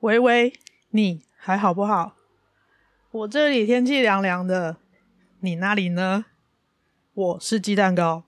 喂喂，你还好不好？我这里天气凉凉的，你那里呢？我是鸡蛋糕。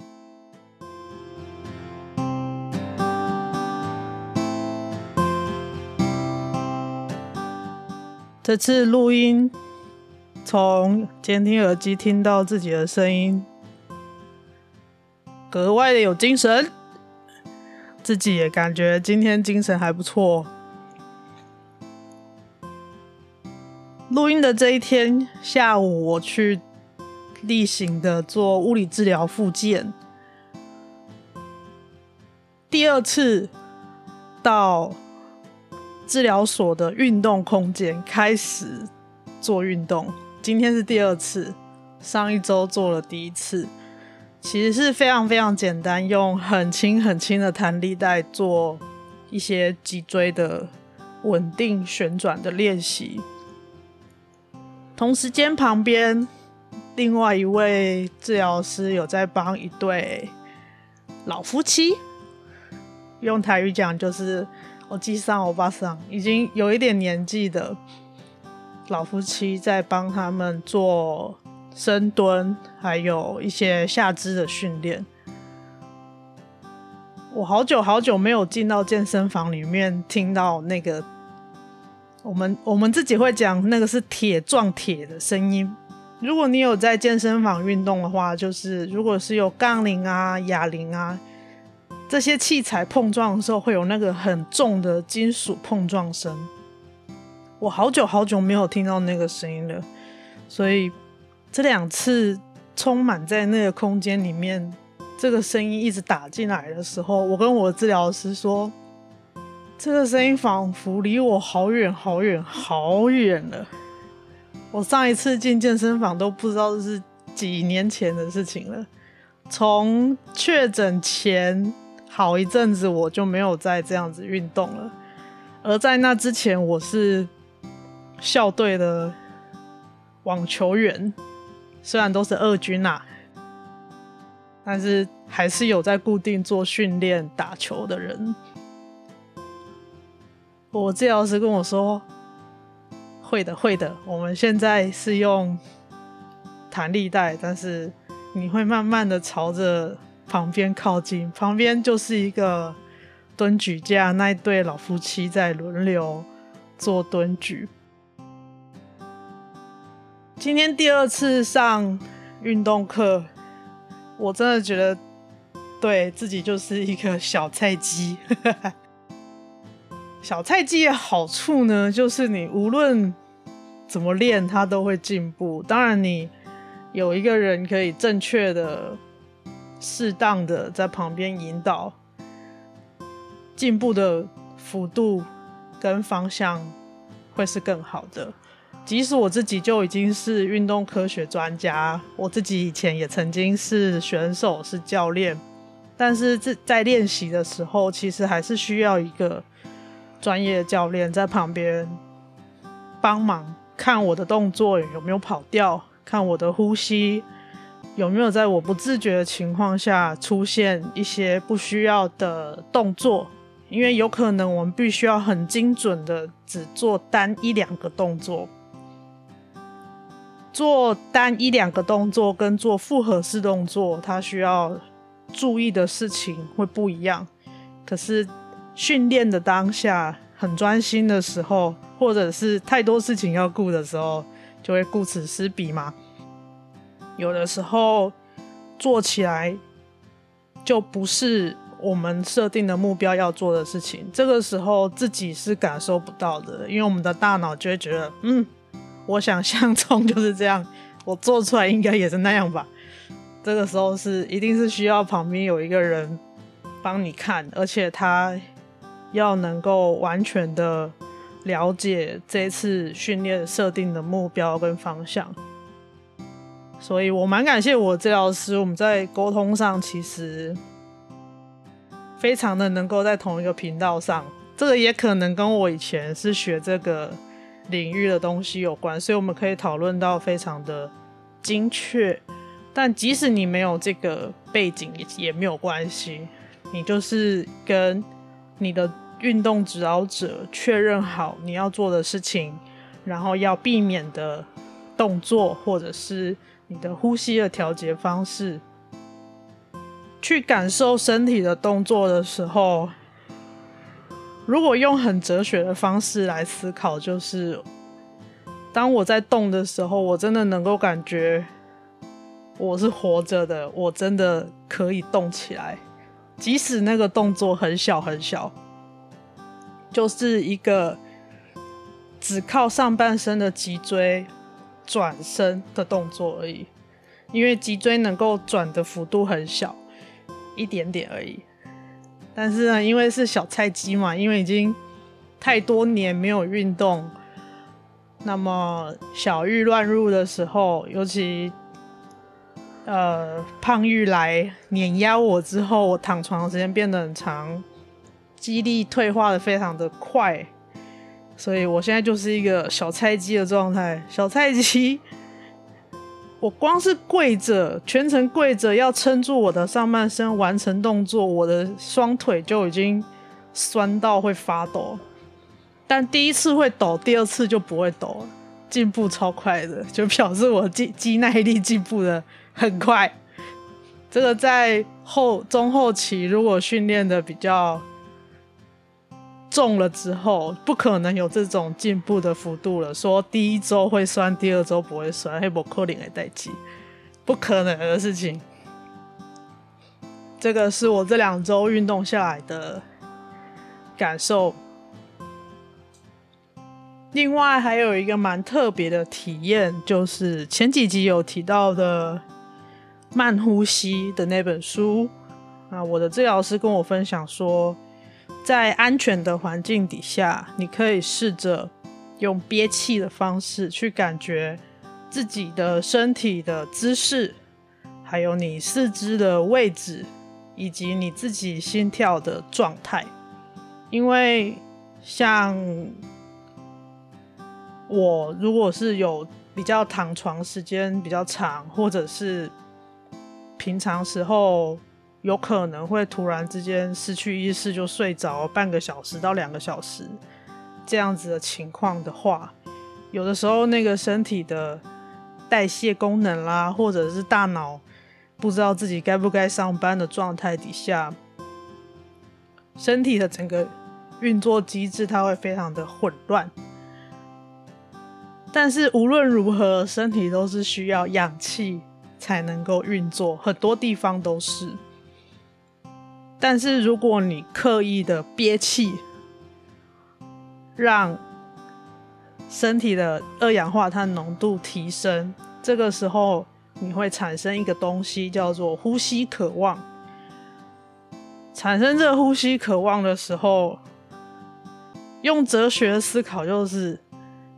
这次录音，从监听耳机听到自己的声音，格外的有精神，自己也感觉今天精神还不错。录音的这一天下午，我去例行的做物理治疗复健，第二次到。治疗所的运动空间开始做运动，今天是第二次，上一周做了第一次，其实是非常非常简单，用很轻很轻的弹力带做一些脊椎的稳定旋转的练习。同时间旁边另外一位治疗师有在帮一对老夫妻，用台语讲就是。我记上、欧巴桑已经有一点年纪的老夫妻，在帮他们做深蹲，还有一些下肢的训练。我好久好久没有进到健身房里面，听到那个我们我们自己会讲那个是铁撞铁的声音。如果你有在健身房运动的话，就是如果是有杠铃啊、哑铃啊。这些器材碰撞的时候会有那个很重的金属碰撞声，我好久好久没有听到那个声音了，所以这两次充满在那个空间里面，这个声音一直打进来的时候，我跟我的治疗师说，这个声音仿佛离我好远好远好远了。我上一次进健身房都不知道是几年前的事情了，从确诊前。好一阵子我就没有再这样子运动了，而在那之前我是校队的网球员，虽然都是二军啊，但是还是有在固定做训练打球的人。我治疗师跟我说：“会的，会的，我们现在是用弹力带，但是你会慢慢的朝着。”旁边靠近，旁边就是一个蹲举架，那一对老夫妻在轮流做蹲举。今天第二次上运动课，我真的觉得对自己就是一个小菜鸡。小菜鸡的好处呢，就是你无论怎么练，它都会进步。当然，你有一个人可以正确的。适当的在旁边引导，进步的幅度跟方向会是更好的。即使我自己就已经是运动科学专家，我自己以前也曾经是选手、是教练，但是这在练习的时候，其实还是需要一个专业的教练在旁边帮忙，看我的动作有没有跑掉，看我的呼吸。有没有在我不自觉的情况下出现一些不需要的动作？因为有可能我们必须要很精准的只做单一两个动作，做单一两个动作跟做复合式动作，它需要注意的事情会不一样。可是训练的当下很专心的时候，或者是太多事情要顾的时候，就会顾此失彼嘛。有的时候做起来就不是我们设定的目标要做的事情，这个时候自己是感受不到的，因为我们的大脑就会觉得，嗯，我想象中就是这样，我做出来应该也是那样吧。这个时候是一定是需要旁边有一个人帮你看，而且他要能够完全的了解这次训练设定的目标跟方向。所以我蛮感谢我治疗师，我们在沟通上其实非常的能够在同一个频道上。这个也可能跟我以前是学这个领域的东西有关，所以我们可以讨论到非常的精确。但即使你没有这个背景也也没有关系，你就是跟你的运动指导者确认好你要做的事情，然后要避免的动作或者是你的呼吸的调节方式，去感受身体的动作的时候。如果用很哲学的方式来思考，就是当我在动的时候，我真的能够感觉我是活着的，我真的可以动起来，即使那个动作很小很小，就是一个只靠上半身的脊椎转身的动作而已，因为脊椎能够转的幅度很小，一点点而已。但是呢，因为是小菜鸡嘛，因为已经太多年没有运动，那么小玉乱入的时候，尤其呃胖玉来碾压我之后，我躺床的时间变得很长，肌力退化的非常的快，所以我现在就是一个小菜鸡的状态，小菜鸡。我光是跪着，全程跪着，要撑住我的上半身完成动作，我的双腿就已经酸到会发抖。但第一次会抖，第二次就不会抖了，进步超快的，就表示我肌肌耐力进步的很快。这个在后中后期，如果训练的比较。重了之后，不可能有这种进步的幅度了。说第一周会酸，第二周不会酸，黑不可能的代志，不可能的事情。这个是我这两周运动下来的感受。另外还有一个蛮特别的体验，就是前几集有提到的慢呼吸的那本书啊，我的治疗师跟我分享说。在安全的环境底下，你可以试着用憋气的方式去感觉自己的身体的姿势，还有你四肢的位置，以及你自己心跳的状态。因为像我，如果是有比较躺床时间比较长，或者是平常时候。有可能会突然之间失去意识就睡着半个小时到两个小时这样子的情况的话，有的时候那个身体的代谢功能啦，或者是大脑不知道自己该不该上班的状态底下，身体的整个运作机制它会非常的混乱。但是无论如何，身体都是需要氧气才能够运作，很多地方都是。但是如果你刻意的憋气，让身体的二氧化碳浓度提升，这个时候你会产生一个东西叫做呼吸渴望。产生这个呼吸渴望的时候，用哲学思考就是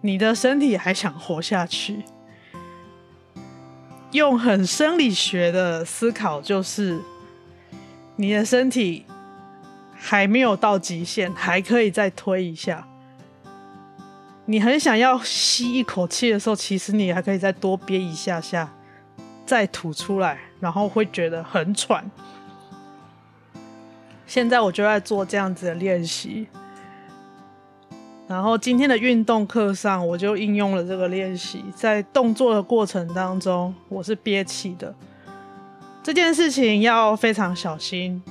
你的身体还想活下去；用很生理学的思考就是。你的身体还没有到极限，还可以再推一下。你很想要吸一口气的时候，其实你还可以再多憋一下下，再吐出来，然后会觉得很喘。现在我就在做这样子的练习，然后今天的运动课上，我就应用了这个练习，在动作的过程当中，我是憋气的。这件事情要非常小心。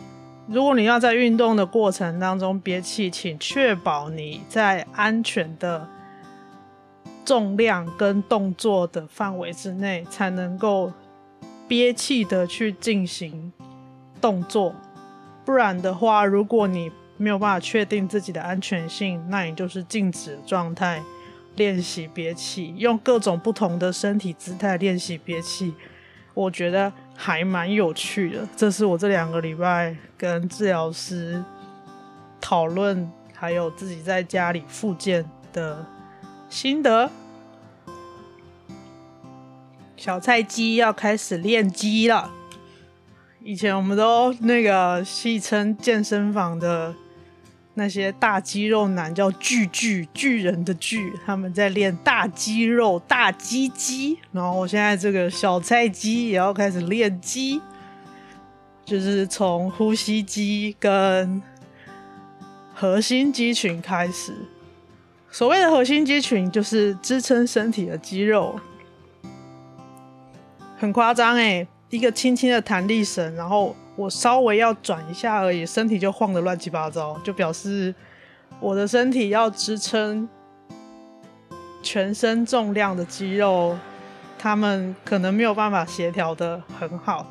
如果你要在运动的过程当中憋气，请确保你在安全的重量跟动作的范围之内，才能够憋气的去进行动作。不然的话，如果你没有办法确定自己的安全性，那你就是静止状态练习憋气，用各种不同的身体姿态练习憋气。我觉得还蛮有趣的。这是我这两个礼拜跟治疗师讨论，还有自己在家里复健的心得。小菜鸡要开始练鸡了。以前我们都那个戏称健身房的那些大肌肉男叫巨巨巨人的巨，他们在练大肌肉大鸡鸡。然后我现在这个小菜鸡也要开始练肌，就是从呼吸肌跟核心肌群开始。所谓的核心肌群就是支撑身体的肌肉。很夸张哎，一个轻轻的弹力绳，然后我稍微要转一下而已，身体就晃得乱七八糟，就表示我的身体要支撑全身重量的肌肉，他们可能没有办法协调得很好，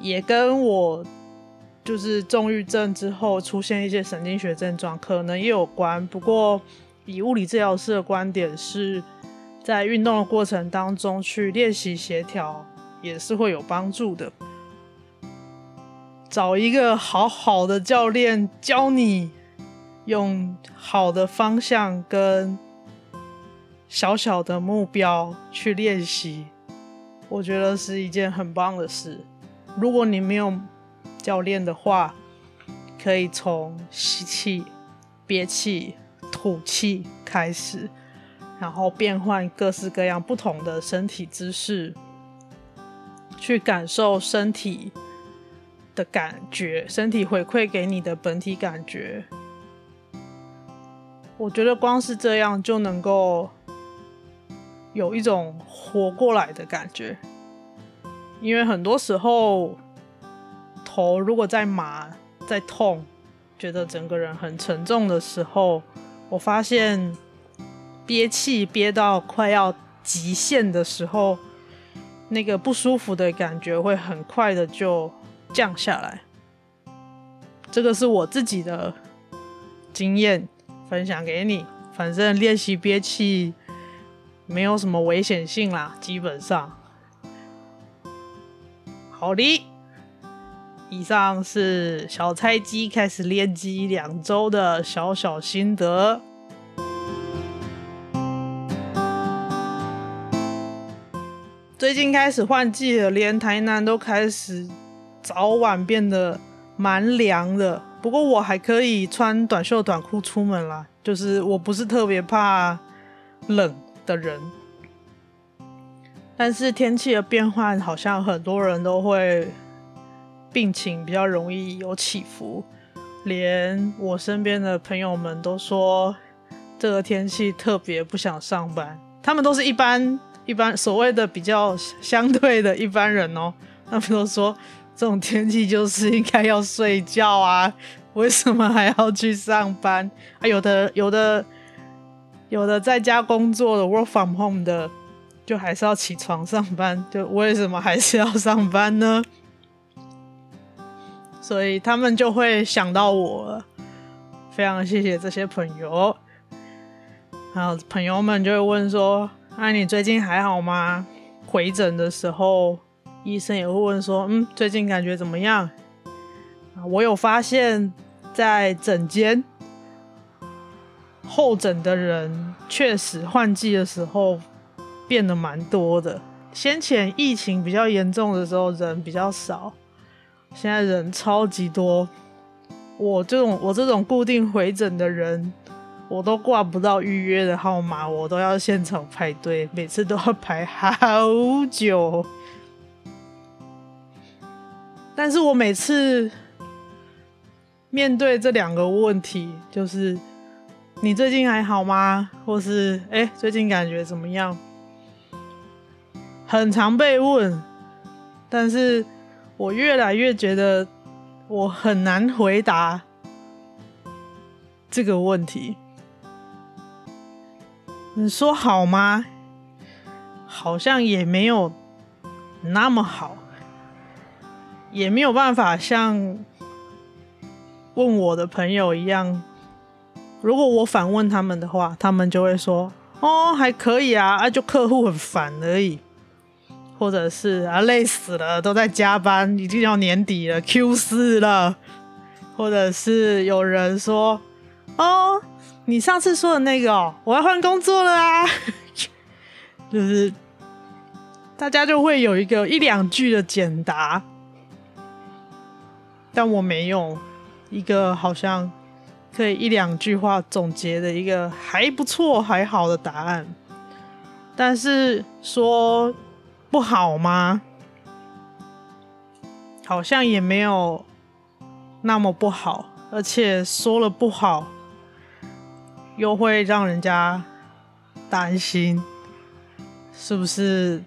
也跟我就是重郁症之后出现一些神经学症状可能也有关。不过以物理治疗师的观点是。在运动的过程当中去练习协调也是会有帮助的。找一个好好的教练教你用好的方向跟小小的目标去练习，我觉得是一件很棒的事。如果你没有教练的话，可以从吸气、憋气、吐气开始。然后变换各式各样不同的身体姿势，去感受身体的感觉，身体回馈给你的本体感觉。我觉得光是这样就能够有一种活过来的感觉，因为很多时候头如果在麻、在痛，觉得整个人很沉重的时候，我发现。憋气憋到快要极限的时候，那个不舒服的感觉会很快的就降下来。这个是我自己的经验，分享给你。反正练习憋气没有什么危险性啦，基本上。好的，以上是小菜鸡开始练肌两周的小小心得。最近开始换季了，连台南都开始早晚变得蛮凉的。不过我还可以穿短袖短裤出门啦，就是我不是特别怕冷的人。但是天气的变换，好像很多人都会病情比较容易有起伏。连我身边的朋友们都说，这个天气特别不想上班。他们都是一般。一般所谓的比较相对的一般人哦，他们都说这种天气就是应该要睡觉啊，为什么还要去上班？啊，有的有的有的在家工作的 work from home 的，就还是要起床上班，就为什么还是要上班呢？所以他们就会想到我了，非常谢谢这些朋友，还有朋友们就会问说。那、啊、你最近还好吗？回诊的时候，医生也会问说：“嗯，最近感觉怎么样？”我有发现，在诊间候诊的人，确实换季的时候变得蛮多的。先前疫情比较严重的时候，人比较少，现在人超级多。我这种我这种固定回诊的人。我都挂不到预约的号码，我都要现场排队，每次都要排好久。但是我每次面对这两个问题，就是你最近还好吗？或是哎，最近感觉怎么样？很常被问，但是我越来越觉得我很难回答这个问题。你说好吗？好像也没有那么好，也没有办法像问我的朋友一样。如果我反问他们的话，他们就会说：“哦，还可以啊，啊，就客户很烦而已。”或者是啊累死了，都在加班，已经要年底了，Q 四了，或者是有人说哦，你上次说的那个哦，我要换工作了啊，就是大家就会有一个一两句的简答，但我没有一个好像可以一两句话总结的一个还不错还好的答案，但是说。不好吗？好像也没有那么不好，而且说了不好，又会让人家担心，是不是？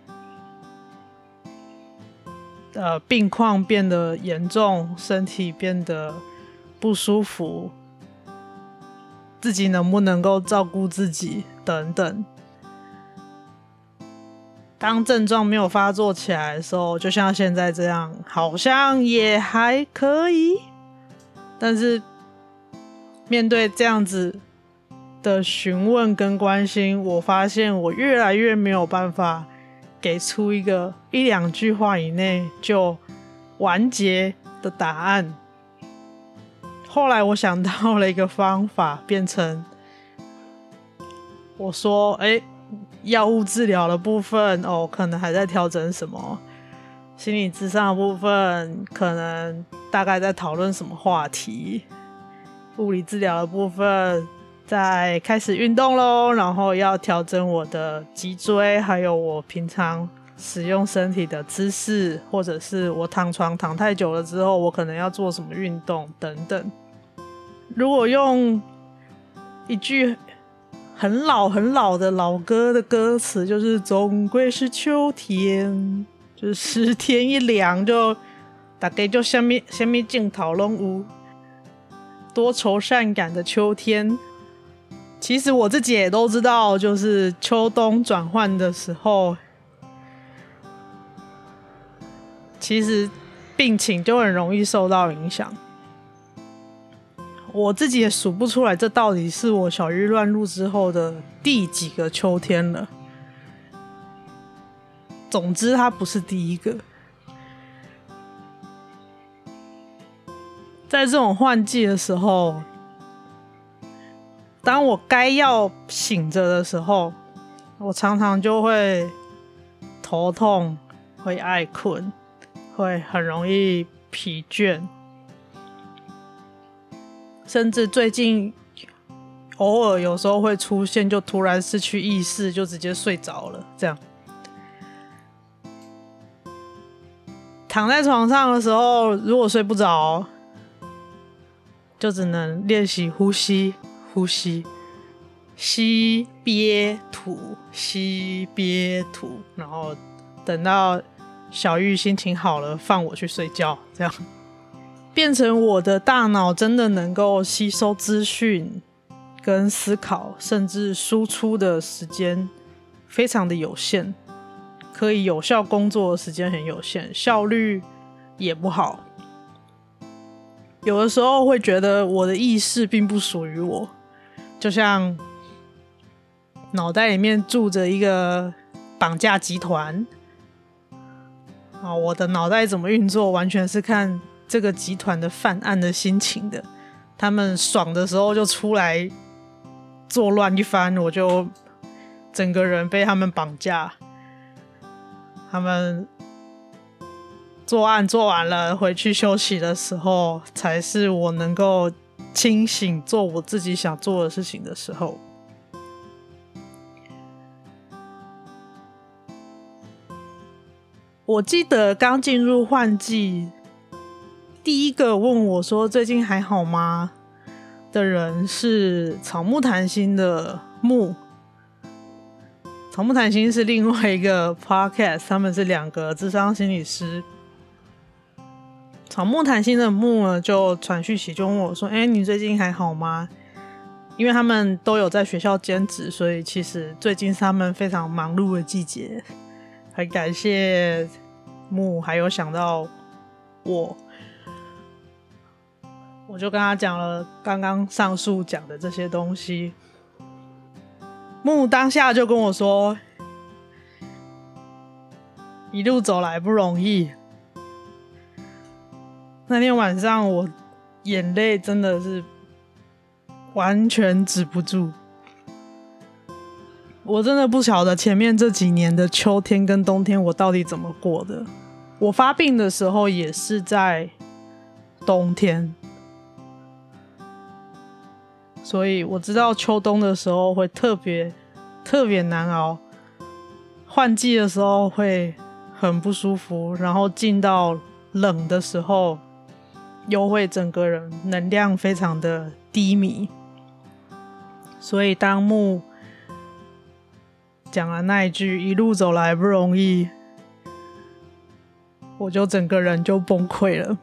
呃，病况变得严重，身体变得不舒服，自己能不能够照顾自己，等等。当症状没有发作起来的时候，就像现在这样，好像也还可以。但是面对这样子的询问跟关心，我发现我越来越没有办法给出一个一两句话以内就完结的答案。后来我想到了一个方法，变成我说：“哎。”药物治疗的部分哦，可能还在调整什么；心理咨商的部分，可能大概在讨论什么话题；物理治疗的部分，在开始运动喽，然后要调整我的脊椎，还有我平常使用身体的姿势，或者是我躺床躺太久了之后，我可能要做什么运动等等。如果用一句。很老很老的老歌的歌词，就是总归是秋天，就是天一凉就大概就下面下面镜头拢有多愁善感的秋天。其实我自己也都知道，就是秋冬转换的时候，其实病情就很容易受到影响。我自己也数不出来，这到底是我小日乱入之后的第几个秋天了。总之，它不是第一个。在这种换季的时候，当我该要醒着的时候，我常常就会头痛，会爱困，会很容易疲倦。甚至最近偶尔有时候会出现，就突然失去意识，就直接睡着了。这样躺在床上的时候，如果睡不着，就只能练习呼吸，呼吸，吸憋吐，吸憋吐，然后等到小玉心情好了，放我去睡觉，这样。变成我的大脑真的能够吸收资讯、跟思考，甚至输出的时间非常的有限，可以有效工作的时间很有限，效率也不好。有的时候会觉得我的意识并不属于我，就像脑袋里面住着一个绑架集团啊，我的脑袋怎么运作，完全是看。这个集团的犯案的心情的，他们爽的时候就出来作乱一番，我就整个人被他们绑架。他们作案做完了，回去休息的时候，才是我能够清醒做我自己想做的事情的时候。我记得刚进入换季。第一个问我说：“最近还好吗？”的人是草木谈心的木。草木谈心是另外一个 podcast，他们是两个智商心理师。草木谈心的木呢，就传讯息就问我说：“哎，你最近还好吗？”因为他们都有在学校兼职，所以其实最近是他们非常忙碌的季节。很感谢木，还有想到我。我就跟他讲了刚刚上述讲的这些东西，木当下就跟我说：“一路走来不容易。那天晚上我眼泪真的是完全止不住。我真的不晓得前面这几年的秋天跟冬天我到底怎么过的。我发病的时候也是在冬天，所以我知道秋冬的时候会特别特别难熬，换季的时候会很不舒服，然后进到冷的时候又会整个人能量非常的低迷，所以当木。讲了那一句“一路走来不容易”，我就整个人就崩溃了。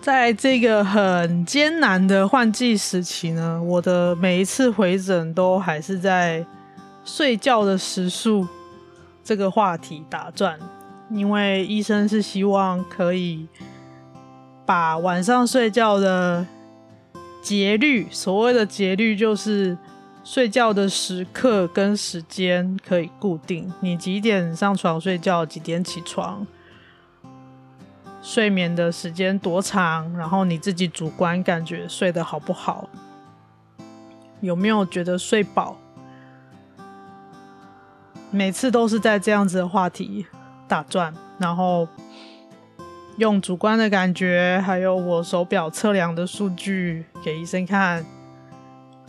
在这个很艰难的换季时期呢，我的每一次回诊都还是在睡觉的时数这个话题打转，因为医生是希望可以把晚上睡觉的。节律，所谓的节律就是睡觉的时刻跟时间可以固定，你几点上床睡觉，几点起床，睡眠的时间多长，然后你自己主观感觉睡得好不好，有没有觉得睡饱，每次都是在这样子的话题打转，然后。用主观的感觉，还有我手表测量的数据给医生看，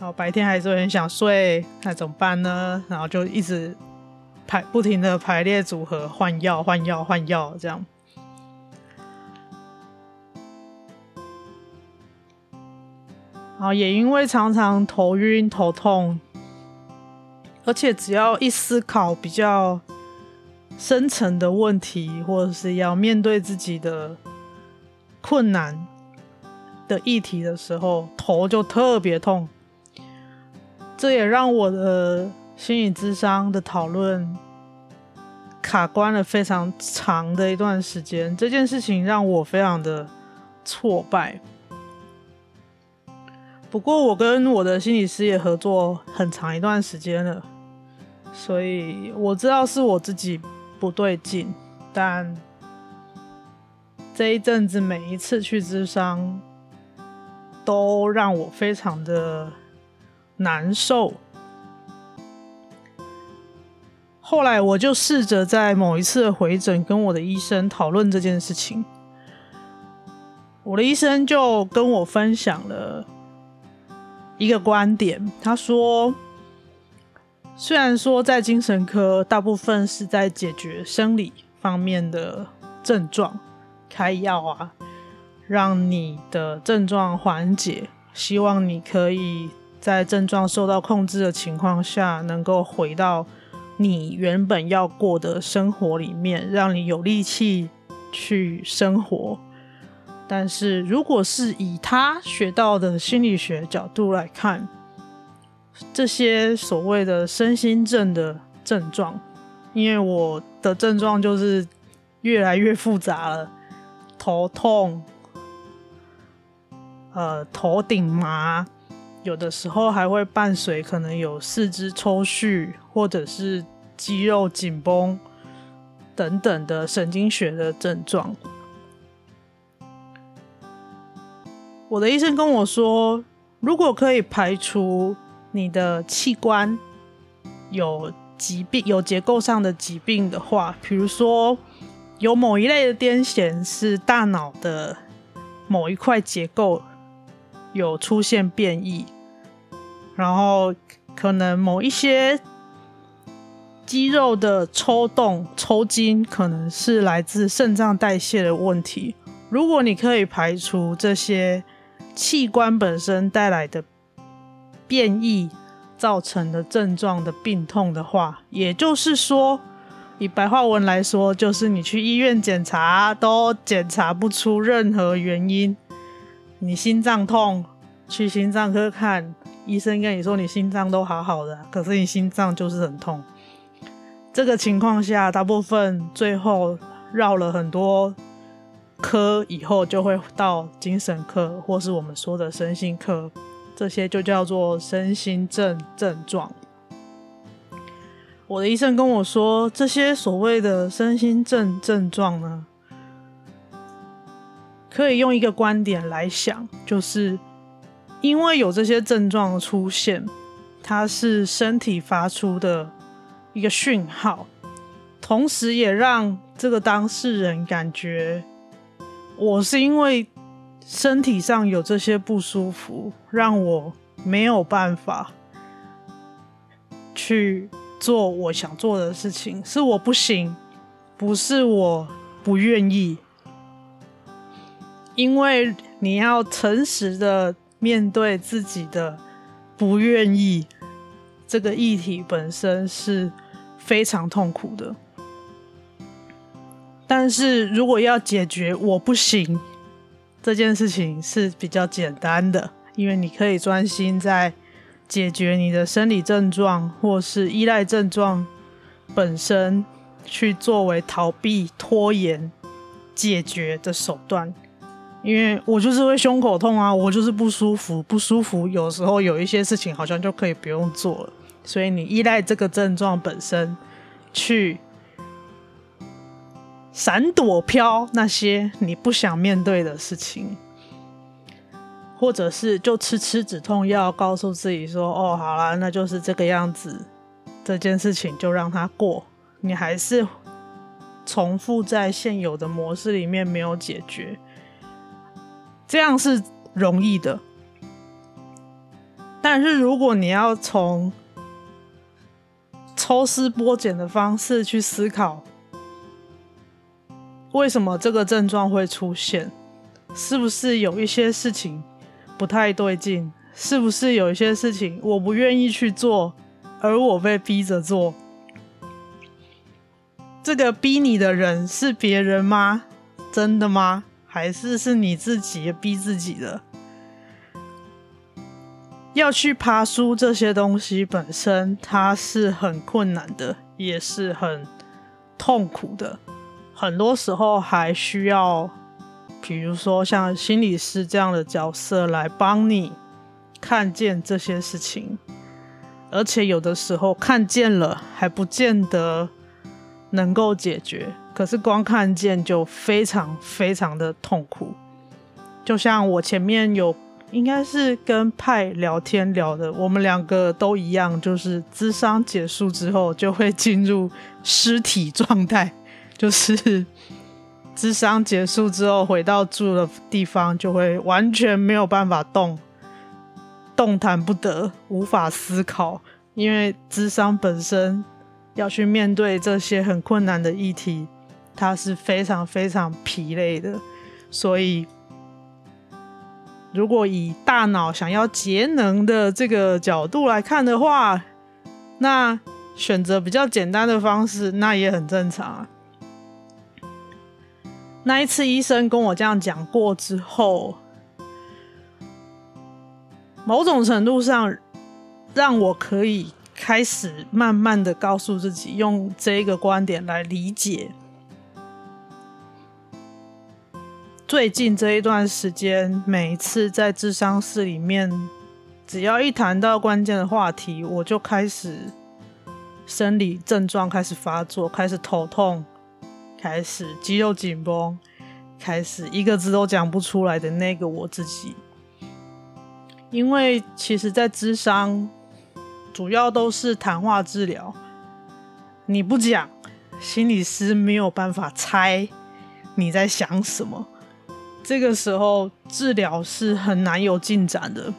然后白天还是很想睡，那怎么办呢？然后就一直排不停的排列组合，换药换药换药这样。然后也因为常常头晕头痛，而且只要一思考比较。深层的问题，或者是要面对自己的困难的议题的时候，头就特别痛。这也让我的心理智商的讨论卡关了非常长的一段时间。这件事情让我非常的挫败。不过，我跟我的心理师也合作很长一段时间了，所以我知道是我自己。不对劲，但这一阵子每一次去咨商，都让我非常的难受。后来我就试着在某一次的回诊跟我的医生讨论这件事情，我的医生就跟我分享了一个观点，他说。虽然说在精神科，大部分是在解决生理方面的症状，开药啊，让你的症状缓解，希望你可以在症状受到控制的情况下，能够回到你原本要过的生活里面，让你有力气去生活。但是如果是以他学到的心理学角度来看，这些所谓的身心症的症状，因为我的症状就是越来越复杂了，头痛，呃，头顶麻，有的时候还会伴随可能有四肢抽搐，或者是肌肉紧绷等等的神经学的症状。我的医生跟我说，如果可以排除。你的器官有疾病、有结构上的疾病的话，比如说有某一类的癫痫是大脑的某一块结构有出现变异，然后可能某一些肌肉的抽动、抽筋可能是来自肾脏代谢的问题。如果你可以排除这些器官本身带来的。变异造成的症状的病痛的话，也就是说，以白话文来说，就是你去医院检查都检查不出任何原因。你心脏痛，去心脏科看，医生跟你说你心脏都好好的，可是你心脏就是很痛。这个情况下，大部分最后绕了很多科以后，就会到精神科或是我们说的身心科。这些就叫做身心症症状。我的医生跟我说，这些所谓的身心症症状呢，可以用一个观点来想，就是因为有这些症状的出现，它是身体发出的一个讯号，同时也让这个当事人感觉，我是因为身体上有这些不舒服，让我没有办法去。做我想做的事情，是我不行，不是我不愿意。因为你要诚实的面对自己的不愿意，这个议题本身是非常痛苦的。但是如果要解决我不行这件事情是比较简单的，因为你可以专心在。解决你的生理症状或是依赖症状本身，去作为逃避、拖延解决的手段。因为我就是会胸口痛啊，我就是不舒服，不舒服。有时候有一些事情好像就可以不用做了，所以你依赖这个症状本身，去闪躲、飘那些你不想面对的事情。或者是就吃吃止痛药，告诉自己说：“哦，好啦，那就是这个样子，这件事情就让它过。”你还是重复在现有的模式里面没有解决，这样是容易的。但是如果你要从抽丝剥茧的方式去思考，为什么这个症状会出现，是不是有一些事情？不太对劲，是不是有一些事情我不愿意去做，而我被逼着做？这个逼你的人是别人吗？真的吗？还是是你自己逼自己的？要去爬书这些东西本身，它是很困难的，也是很痛苦的，很多时候还需要。比如说，像心理师这样的角色来帮你看见这些事情，而且有的时候看见了还不见得能够解决，可是光看见就非常非常的痛苦。就像我前面有应该是跟派聊天聊的，我们两个都一样，就是咨商结束之后就会进入尸体状态，就是。智商结束之后，回到住的地方就会完全没有办法动，动弹不得，无法思考，因为智商本身要去面对这些很困难的议题，它是非常非常疲累的。所以，如果以大脑想要节能的这个角度来看的话，那选择比较简单的方式，那也很正常啊。那一次医生跟我这样讲过之后，某种程度上让我可以开始慢慢的告诉自己，用这一个观点来理解。最近这一段时间，每一次在智商室里面，只要一谈到关键的话题，我就开始生理症状开始发作，开始头痛。开始肌肉紧绷，开始一个字都讲不出来的那个我自己。因为其实，在智商主要都是谈话治疗，你不讲，心理师没有办法猜你在想什么。这个时候治疗是很难有进展的。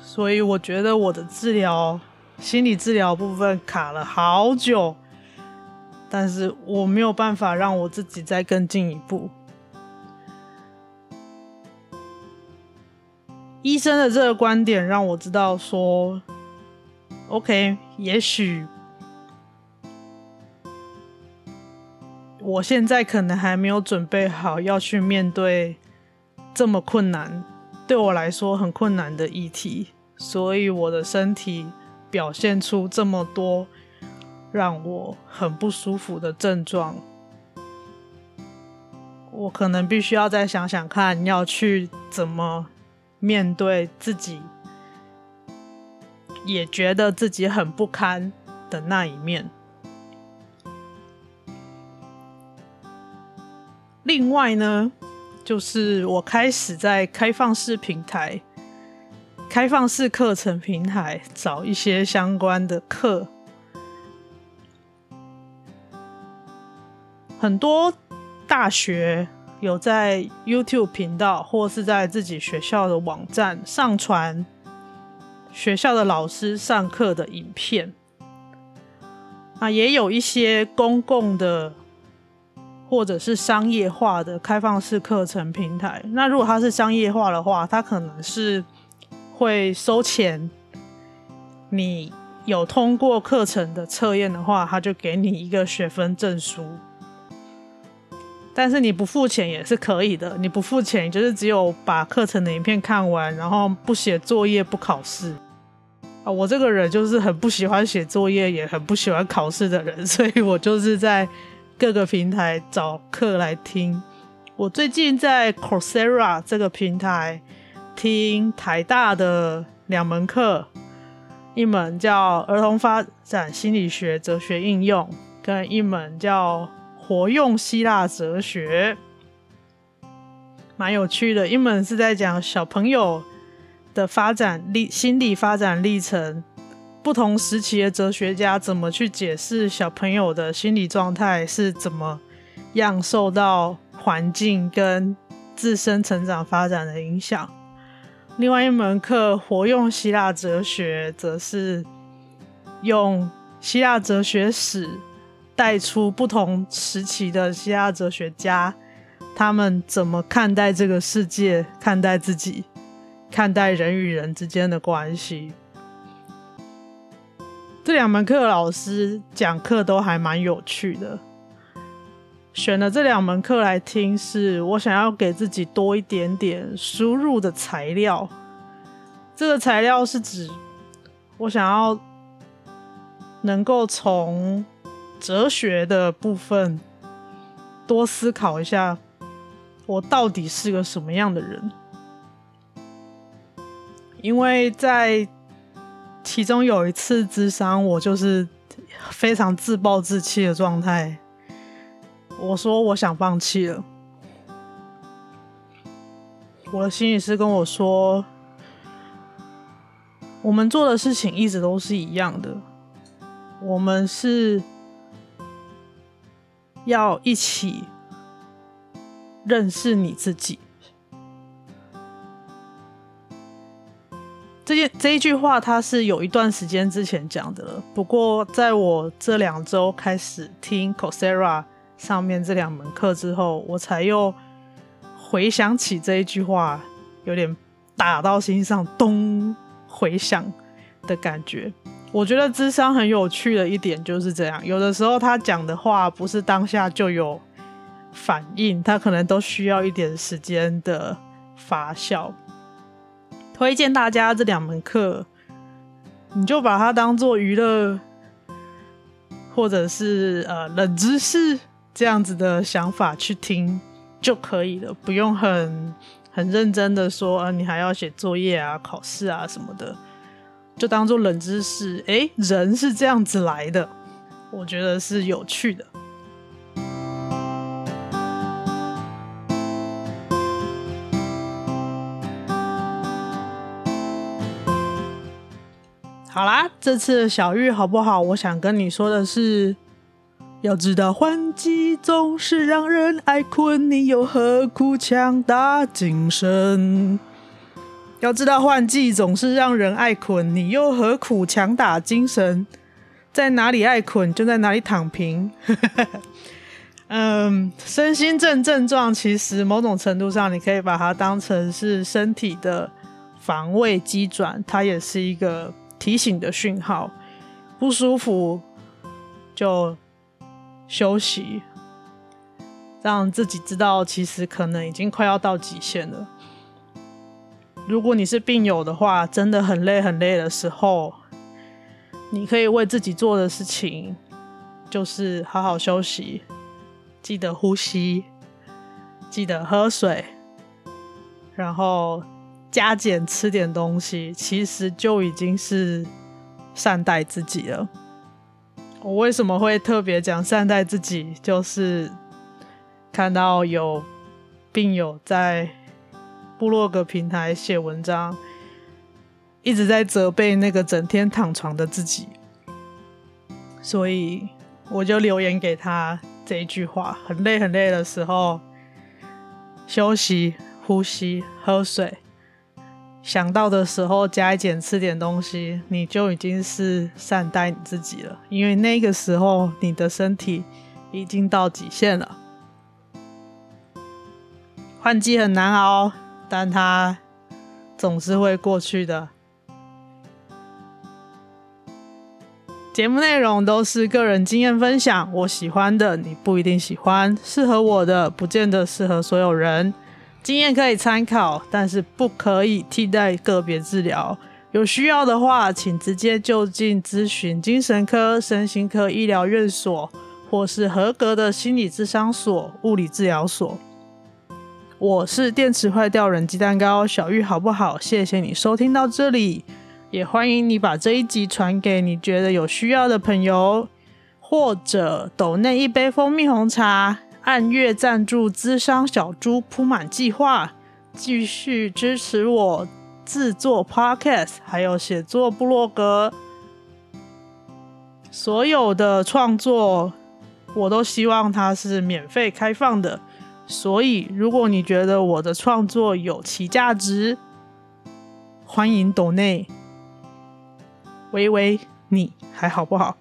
所以我觉得我的治疗，心理治疗部分卡了好久。但是我没有办法让我自己再更进一步。医生的这个观点让我知道说，OK，也许我现在可能还没有准备好要去面对这么困难，对我来说很困难的议题，所以我的身体表现出这么多。让我很不舒服的症状，我可能必须要再想想看，要去怎么面对自己，也觉得自己很不堪的那一面。另外呢，就是我开始在开放式平台、开放式课程平台找一些相关的课，很多大学有在 YouTube 频道或是在自己学校的网站上传学校的老师上课的影片，啊，也有一些公共的。或者是商业化的开放式课程平台。那如果它是商业化的话，它可能是会收钱。你有通过课程的测验的话，它就给你一个学分证书。但是你不付钱也是可以的。你不付钱，就是只有把课程的影片看完，然后不写作业、不考试。啊，我这个人就是很不喜欢写作业，也很不喜欢考试的人，所以我就是在。各个平台找课来听。我最近在 Coursera 这个平台听台大的两门课，一门叫《儿童发展心理学哲学应用》，跟一门叫《活用希腊哲学》，蛮有趣的。一门是在讲小朋友的发展历、心理发展历程。不同时期的哲学家怎么去解释小朋友的心理状态是怎么样受到环境跟自身成长发展的影响？另外一门课《活用希腊哲学》则是用希腊哲学史带出不同时期的希腊哲学家，他们怎么看待这个世界、看待自己、看待人与人之间的关系。这两门课老师讲课都还蛮有趣的，选了这两门课来听，是我想要给自己多一点点输入的材料。这个材料是指我想要能够从哲学的部分多思考一下，我到底是个什么样的人，因为在。其中有一次咨商，我就是非常自暴自弃的状态。我说我想放弃了。我的心理师跟我说，我们做的事情一直都是一样的，我们是要一起认识你自己。这件这一句话，它是有一段时间之前讲的了。不过，在我这两周开始听 Coursera 上面这两门课之后，我才又回想起这一句话，有点打到心上，咚回响的感觉。我觉得智商很有趣的一点就是这样，有的时候他讲的话不是当下就有反应，他可能都需要一点时间的发酵。推荐大家这两门课，你就把它当做娱乐，或者是呃冷知识这样子的想法去听就可以了，不用很很认真的说，呃，你还要写作业啊、考试啊什么的，就当做冷知识。诶，人是这样子来的，我觉得是有趣的。好啦，这次的小玉好不好？我想跟你说的是，要知道换季总是让人爱困，你又何苦强打精神？要知道换季总是让人爱困，你又何苦强打精神？在哪里爱困，就在哪里躺平。嗯，身心症症状其实某种程度上，你可以把它当成是身体的防卫机转，它也是一个。提醒的讯号，不舒服就休息，让自己知道其实可能已经快要到极限了。如果你是病友的话，真的很累很累的时候，你可以为自己做的事情就是好好休息，记得呼吸，记得喝水，然后。加减吃点东西，其实就已经是善待自己了。我为什么会特别讲善待自己？就是看到有病友在部落格平台写文章，一直在责备那个整天躺床的自己，所以我就留言给他这一句话：很累很累的时候，休息、呼吸、喝水。想到的时候加一点吃点东西，你就已经是善待你自己了。因为那个时候你的身体已经到极限了。换季很难熬，但它总是会过去的。节目内容都是个人经验分享，我喜欢的你不一定喜欢，适合我的不见得适合所有人。经验可以参考，但是不可以替代个别治疗。有需要的话，请直接就近咨询精神科、身心科医疗院所，或是合格的心理咨商所、物理治疗所。我是电池坏掉人鸡蛋糕小玉，好不好？谢谢你收听到这里，也欢迎你把这一集传给你觉得有需要的朋友，或者抖内一杯蜂蜜红茶。按月赞助咨商小猪铺满计划，继续支持我制作 Podcast，还有写作部落格。所有的创作，我都希望它是免费开放的。所以，如果你觉得我的创作有其价值，欢迎抖内。喂喂，你还好不好？